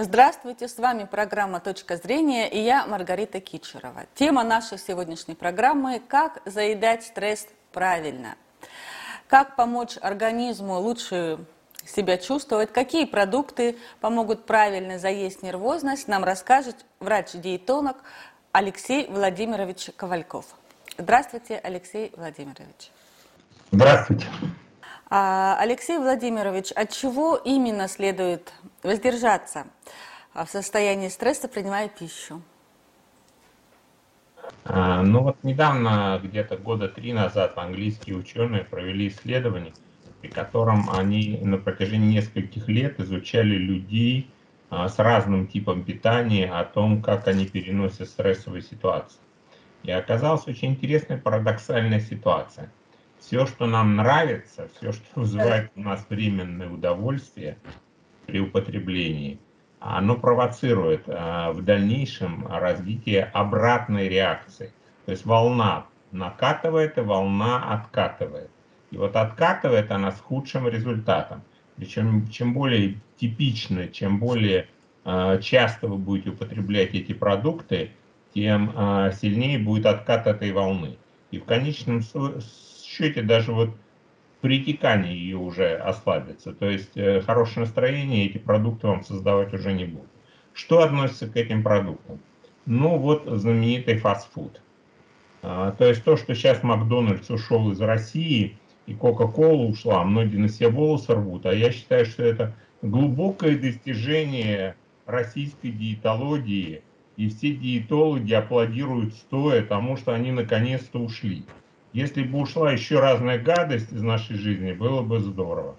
Здравствуйте, с вами программа «Точка зрения» и я Маргарита Кичерова. Тема нашей сегодняшней программы – «Как заедать стресс правильно». Как помочь организму лучше себя чувствовать, какие продукты помогут правильно заесть нервозность, нам расскажет врач-диетолог Алексей Владимирович Ковальков. Здравствуйте, Алексей Владимирович. Здравствуйте. А, Алексей Владимирович, от чего именно следует воздержаться в состоянии стресса, принимая пищу? А, ну вот недавно, где-то года три назад, английские ученые провели исследование, при котором они на протяжении нескольких лет изучали людей а, с разным типом питания, о том, как они переносят стрессовые ситуации. И оказалась очень интересная парадоксальная ситуация – все, что нам нравится, все, что вызывает у нас временное удовольствие при употреблении, оно провоцирует а, в дальнейшем развитие обратной реакции. То есть волна накатывает и волна откатывает. И вот откатывает она с худшим результатом. Причем чем более типично, чем более э, часто вы будете употреблять эти продукты, тем э, сильнее будет откат этой волны. И в конечном счете даже вот притекание ее уже ослабится. То есть э, хорошее настроение эти продукты вам создавать уже не будут. Что относится к этим продуктам? Ну вот знаменитый фастфуд. А, то есть то, что сейчас Макдональдс ушел из России и Кока-Кола ушла, многие на себе волосы рвут, а я считаю, что это глубокое достижение российской диетологии, и все диетологи аплодируют стоя тому, что они наконец-то ушли. Если бы ушла еще разная гадость из нашей жизни, было бы здорово.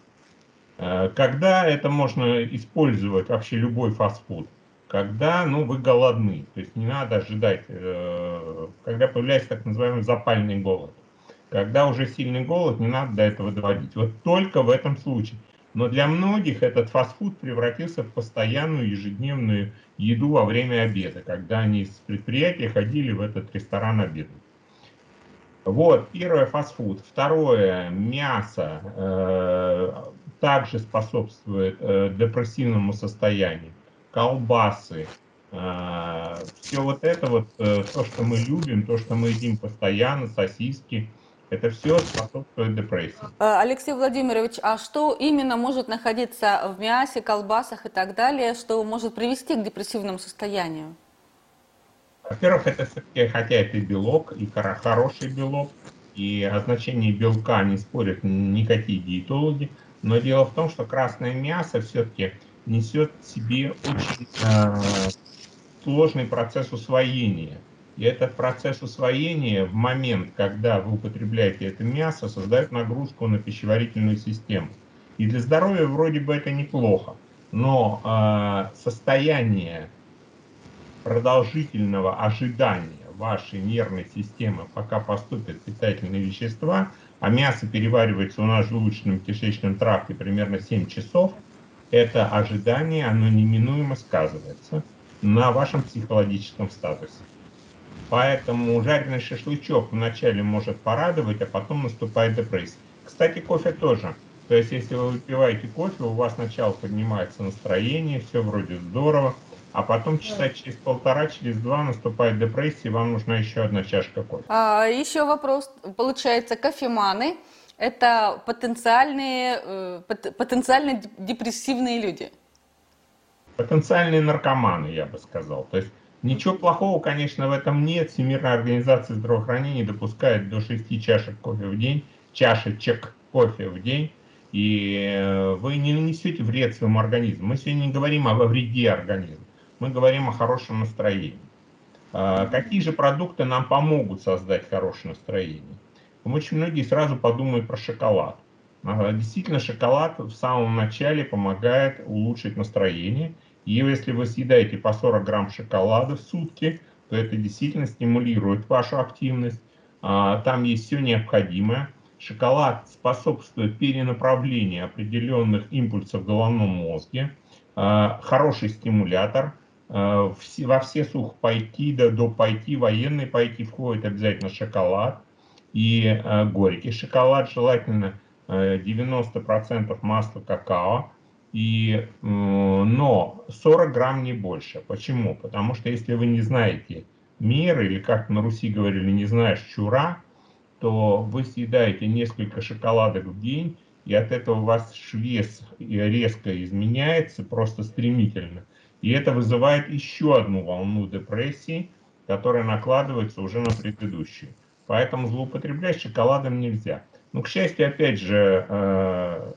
Э, когда это можно использовать, вообще любой фастфуд? Когда ну, вы голодны, то есть не надо ожидать, э, когда появляется так называемый запальный голод. Когда уже сильный голод, не надо до этого доводить. Вот только в этом случае. Но для многих этот фастфуд превратился в постоянную ежедневную еду во время обеда, когда они с предприятия ходили в этот ресторан обедать. Вот, первое фастфуд. Второе, мясо э, также способствует э, депрессивному состоянию. Колбасы. Э, все вот это вот, э, то, что мы любим, то, что мы едим постоянно, сосиски, это все способствует депрессии. Э, Алексей Владимирович, а что именно может находиться в мясе, колбасах и так далее, что может привести к депрессивному состоянию? Во-первых, это все-таки, хотя это белок, и хороший белок, и о значении белка не спорят никакие диетологи, но дело в том, что красное мясо все-таки несет в себе очень э, сложный процесс усвоения. И этот процесс усвоения в момент, когда вы употребляете это мясо, создает нагрузку на пищеварительную систему. И для здоровья вроде бы это неплохо, но э, состояние продолжительного ожидания вашей нервной системы, пока поступят питательные вещества, а мясо переваривается у нас в желудочном-кишечном тракте примерно 7 часов, это ожидание, оно неминуемо сказывается на вашем психологическом статусе. Поэтому жареный шашлычок вначале может порадовать, а потом наступает депрессия. Кстати, кофе тоже. То есть, если вы выпиваете кофе, у вас сначала поднимается настроение, все вроде здорово, а потом часа через полтора, через два наступает депрессия, и вам нужна еще одна чашка кофе. А, еще вопрос. Получается, кофеманы – это потенциальные, э, потенциально депрессивные люди? Потенциальные наркоманы, я бы сказал. То есть ничего плохого, конечно, в этом нет. Всемирная организация здравоохранения допускает до 6 чашек кофе в день, чашечек кофе в день и э, вы не нанесете вред своему организму. Мы сегодня не говорим о вреде организма мы говорим о хорошем настроении. А, какие же продукты нам помогут создать хорошее настроение? Очень многие сразу подумают про шоколад. Действительно, шоколад в самом начале помогает улучшить настроение. И если вы съедаете по 40 грамм шоколада в сутки, то это действительно стимулирует вашу активность. А, там есть все необходимое. Шоколад способствует перенаправлению определенных импульсов в головном мозге. А, хороший стимулятор – во все сухпайки, да, до пайки, военной пайки входит обязательно шоколад и э, горький шоколад, желательно 90% э, масла какао. И, но 40 грамм не больше. Почему? Потому что если вы не знаете меры, или как на Руси говорили, не знаешь чура, то вы съедаете несколько шоколадок в день, и от этого у вас вес резко изменяется, просто стремительно. И это вызывает еще одну волну депрессии, которая накладывается уже на предыдущую. Поэтому злоупотреблять шоколадом нельзя. Но, к счастью, опять же, э,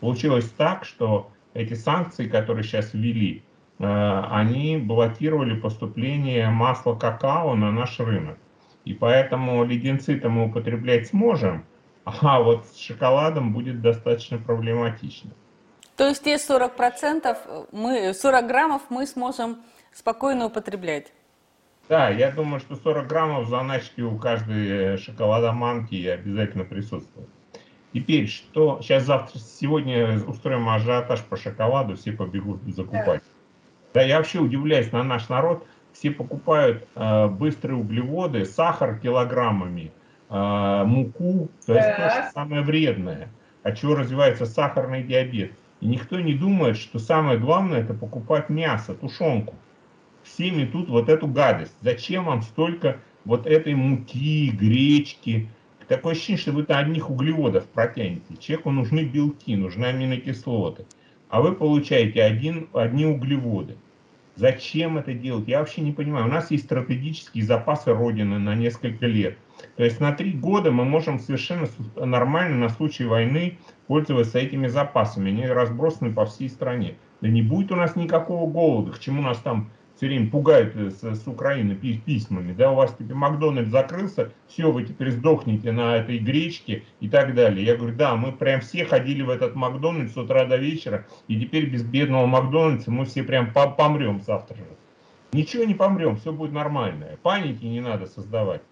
получилось так, что эти санкции, которые сейчас ввели, э, они блокировали поступление масла какао на наш рынок. И поэтому леденцы-то мы употреблять сможем, а вот с шоколадом будет достаточно проблематично. То есть те 40%, мы, 40 граммов мы сможем спокойно употреблять? Да, я думаю, что 40 граммов заначки у каждой шоколадоманки обязательно присутствует. Теперь, что сейчас завтра, сегодня устроим ажиотаж по шоколаду, все побегут закупать. Да, я вообще удивляюсь на наш народ, все покупают э, быстрые углеводы, сахар килограммами, э, муку, то есть то, что самое вредное, от чего развивается сахарный диабет. И никто не думает, что самое главное это покупать мясо, тушенку. Все метут вот эту гадость. Зачем вам столько вот этой муки, гречки? Такое ощущение, что вы-то одних углеводов протянете. Человеку нужны белки, нужны аминокислоты. А вы получаете один, одни углеводы. Зачем это делать? Я вообще не понимаю. У нас есть стратегические запасы Родины на несколько лет. То есть на три года мы можем совершенно нормально на случай войны пользоваться этими запасами. Они разбросаны по всей стране. Да не будет у нас никакого голода. К чему нас там все время пугают с, с Украины письмами, да, у вас теперь Макдональдс закрылся, все, вы теперь сдохнете на этой гречке и так далее. Я говорю, да, мы прям все ходили в этот Макдональдс с утра до вечера, и теперь без бедного Макдональдса мы все прям помрем завтра же. Ничего не помрем, все будет нормально. Паники не надо создавать.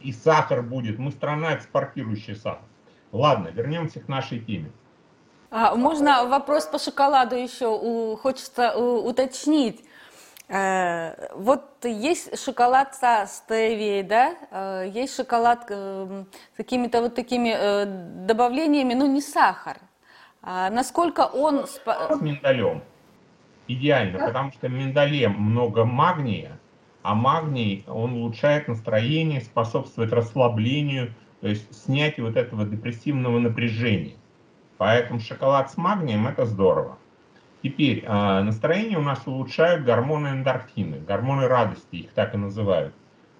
И сахар будет. Мы страна, экспортирующая сахар. Ладно, вернемся к нашей теме. А, можно вопрос по шоколаду еще хочется уточнить. Э, вот есть шоколад со стевией, да, э, есть шоколад э, с какими-то вот такими добавлениями, но не сахар. А насколько он... С миндалем. Идеально, потому что в миндале много магния, а магний, он улучшает настроение, способствует расслаблению, то есть снятию вот этого депрессивного напряжения. Поэтому шоколад с магнием – это здорово. Теперь, а, настроение у нас улучшают гормоны эндорфины, гормоны радости, их так и называют.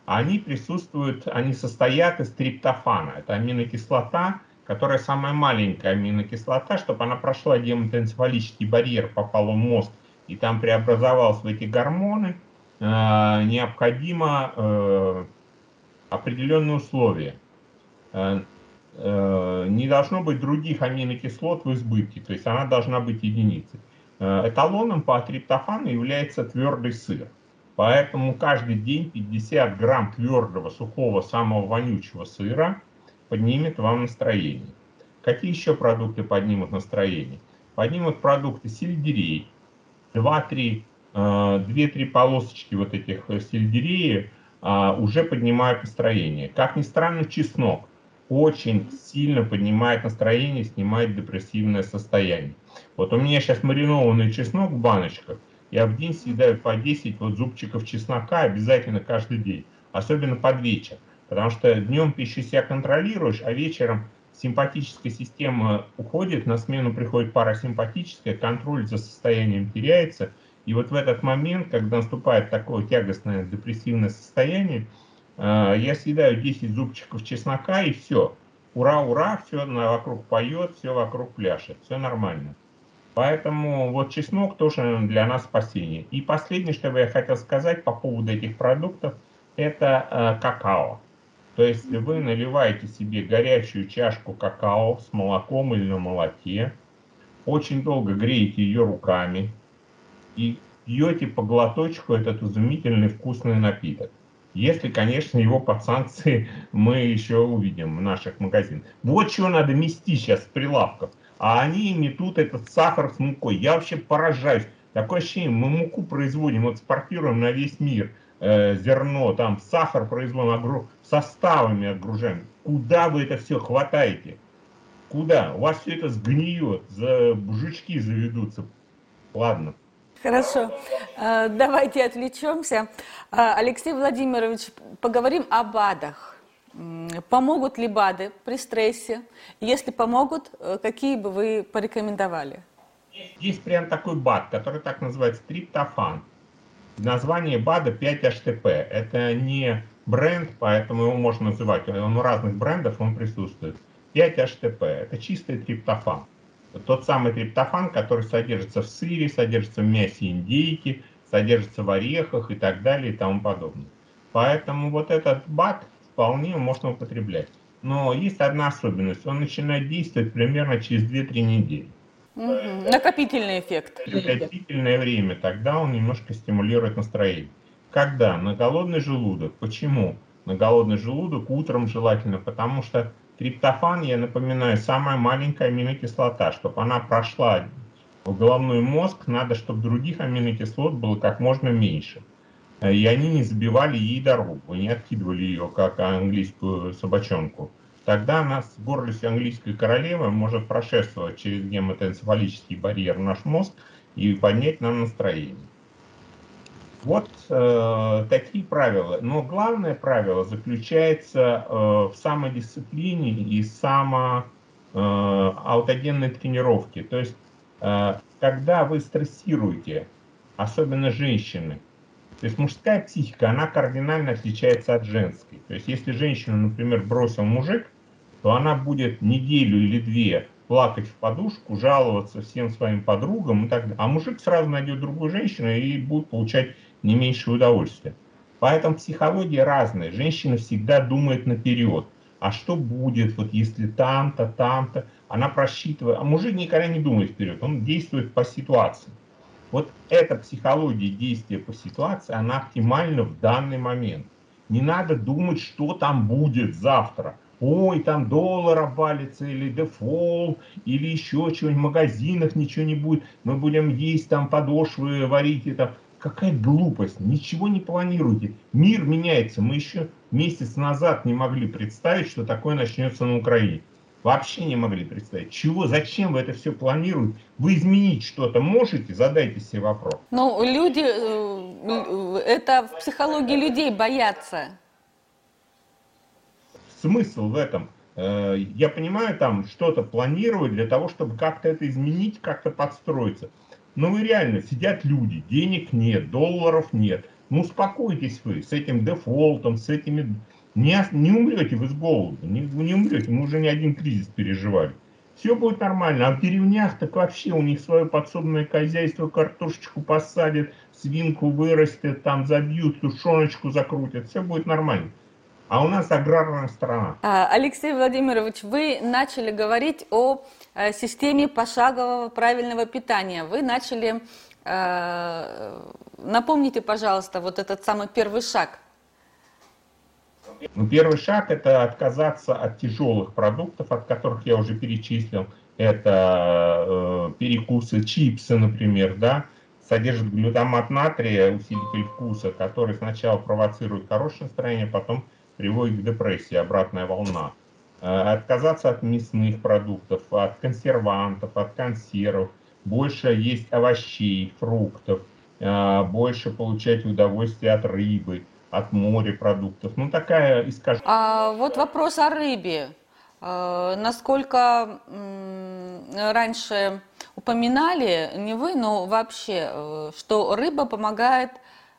Они присутствуют, они состоят из триптофана. Это аминокислота, которая самая маленькая аминокислота, чтобы она прошла гематоэнцефалический барьер, попала в мозг и там преобразовалась в эти гормоны, а, необходимо э, определенные условия. Э, э, не должно быть других аминокислот в избытке, то есть она должна быть единицей. Э, эталоном по триптофану является твердый сыр. Поэтому каждый день 50 грамм твердого, сухого, самого вонючего сыра поднимет вам настроение. Какие еще продукты поднимут настроение? Поднимут продукты сельдерей. 2-3 2-3 полосочки вот этих сельдерея а, уже поднимают настроение. Как ни странно, чеснок очень сильно поднимает настроение, снимает депрессивное состояние. Вот у меня сейчас маринованный чеснок в баночках, я в день съедаю по 10 вот зубчиков чеснока обязательно каждый день, особенно под вечер, потому что днем ты себя контролируешь, а вечером симпатическая система уходит, на смену приходит парасимпатическая, контроль за состоянием теряется, и вот в этот момент, когда наступает такое тягостное депрессивное состояние, я съедаю 10 зубчиков чеснока и все. Ура, ура, все вокруг поет, все вокруг пляшет, все нормально. Поэтому вот чеснок тоже для нас спасение. И последнее, что я хотел сказать по поводу этих продуктов, это э, какао. То есть вы наливаете себе горячую чашку какао с молоком или на молоке, очень долго греете ее руками и пьете по глоточку этот изумительный вкусный напиток. Если, конечно, его под санкции мы еще увидим в наших магазинах. Вот чего надо мести сейчас с прилавков. А они метут этот сахар с мукой. Я вообще поражаюсь. Такое ощущение, мы муку производим, экспортируем на весь мир. Э, зерно, там сахар производим, огру... составами отгружаем. Куда вы это все хватаете? Куда? У вас все это сгниет, за жучки заведутся. Ладно. Хорошо. Э, давайте отвлечемся. Э, Алексей Владимирович, поговорим о БАДах. Помогут ли БАДы при стрессе? Если помогут, э, какие бы вы порекомендовали? Есть прям такой БАД, который так называется триптофан. Название БАДа 5-HTP. Это не бренд, поэтому его можно называть. Он у разных брендов он присутствует. 5-HTP. Это чистый триптофан. Тот самый триптофан, который содержится в сыре, содержится в мясе индейки, содержится в орехах и так далее и тому подобное. Поэтому вот этот БАД вполне можно употреблять. Но есть одна особенность. Он начинает действовать примерно через 2-3 недели. Угу. Накопительный эффект. Накопительное время. Тогда он немножко стимулирует настроение. Когда? На голодный желудок. Почему? На голодный желудок утром желательно, потому что триптофан, я напоминаю, самая маленькая аминокислота. Чтобы она прошла в головной мозг, надо, чтобы других аминокислот было как можно меньше. И они не забивали ей дорогу, не откидывали ее, как английскую собачонку. Тогда нас в горле английской королевы может прошествовать через гематоэнцефалический барьер наш мозг и поднять нам настроение. Вот э, такие правила. Но главное правило заключается э, в самодисциплине и само э, аутогенной тренировке. То есть, э, когда вы стрессируете, особенно женщины, то есть мужская психика, она кардинально отличается от женской. То есть если женщину, например, бросил мужик, то она будет неделю или две плакать в подушку, жаловаться всем своим подругам и так далее. А мужик сразу найдет другую женщину и будет получать не меньшее удовольствие. Поэтому психология разная. Женщина всегда думает наперед. А что будет, вот если там-то, там-то. Она просчитывает. А мужик никогда не думает вперед. Он действует по ситуации. Вот эта психология действия по ситуации, она оптимальна в данный момент. Не надо думать, что там будет завтра. Ой, там доллар обвалится, или дефолт, или еще чего-нибудь, в магазинах ничего не будет, мы будем есть там подошвы, варить это. Какая глупость, ничего не планируйте. Мир меняется. Мы еще месяц назад не могли представить, что такое начнется на Украине. Вообще не могли представить. Чего, зачем вы это все планируете? Вы изменить что-то можете? Задайте себе вопрос. Ну, люди, э, это в психологии людей боятся. Смысл в этом? Э, я понимаю, там что-то планировать для того, чтобы как-то это изменить, как-то подстроиться. Но вы реально, сидят люди, денег нет, долларов нет. Ну, успокойтесь вы с этим дефолтом, с этими... Не, не умрете вы с голоду, не, не умрете, мы уже не один кризис переживали. Все будет нормально. А в деревнях так вообще у них свое подсобное хозяйство, картошечку посадят, свинку вырастет, там забьют, тушеночку закрутят. Все будет нормально. А у нас аграрная страна. А, Алексей Владимирович, вы начали говорить о э, системе пошагового правильного питания. Вы начали, э, напомните, пожалуйста, вот этот самый первый шаг. Ну, первый шаг – это отказаться от тяжелых продуктов, от которых я уже перечислил. Это э, перекусы, чипсы, например, да, содержат глютамат натрия, усилитель вкуса, который сначала провоцирует хорошее настроение, потом приводит к депрессии, обратная волна. Э, отказаться от мясных продуктов, от консервантов, от консервов, больше есть овощей, фруктов, э, больше получать удовольствие от рыбы, от морепродуктов. Ну, такая искаженная. А вот вопрос о рыбе. Э, насколько раньше упоминали, не вы, но вообще, что рыба помогает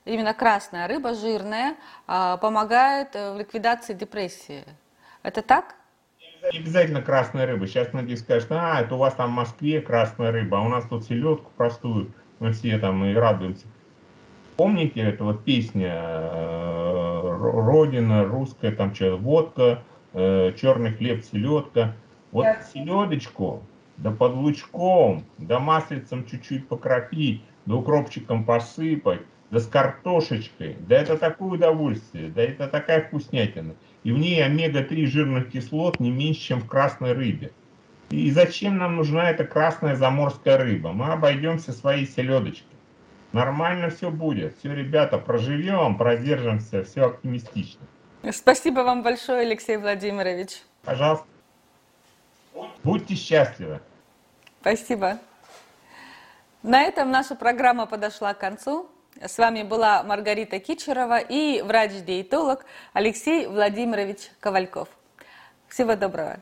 именно красная рыба, жирная, а, помогает э, в ликвидации депрессии. Это так? Не обязательно красная рыба. Сейчас многие скажут, а, это у вас там в Москве красная рыба, а у нас тут селедку простую, мы все там и радуемся. Помните, это вот песня э, Родина, русская, там что, водка, э, черный хлеб, селедка. Вот селедочку, да под лучком, да маслицем чуть-чуть покропить, да укропчиком посыпать, да с картошечкой, да это такое удовольствие, да это такая вкуснятина. И в ней омега-3 жирных кислот не меньше, чем в красной рыбе. И зачем нам нужна эта красная заморская рыба? Мы обойдемся своей селедочкой. Нормально все будет. Все, ребята, проживем, продержимся, все оптимистично. Спасибо вам большое, Алексей Владимирович. Пожалуйста. Будьте счастливы. Спасибо. На этом наша программа подошла к концу. С вами была Маргарита Кичерова и врач-диетолог Алексей Владимирович Ковальков. Всего доброго.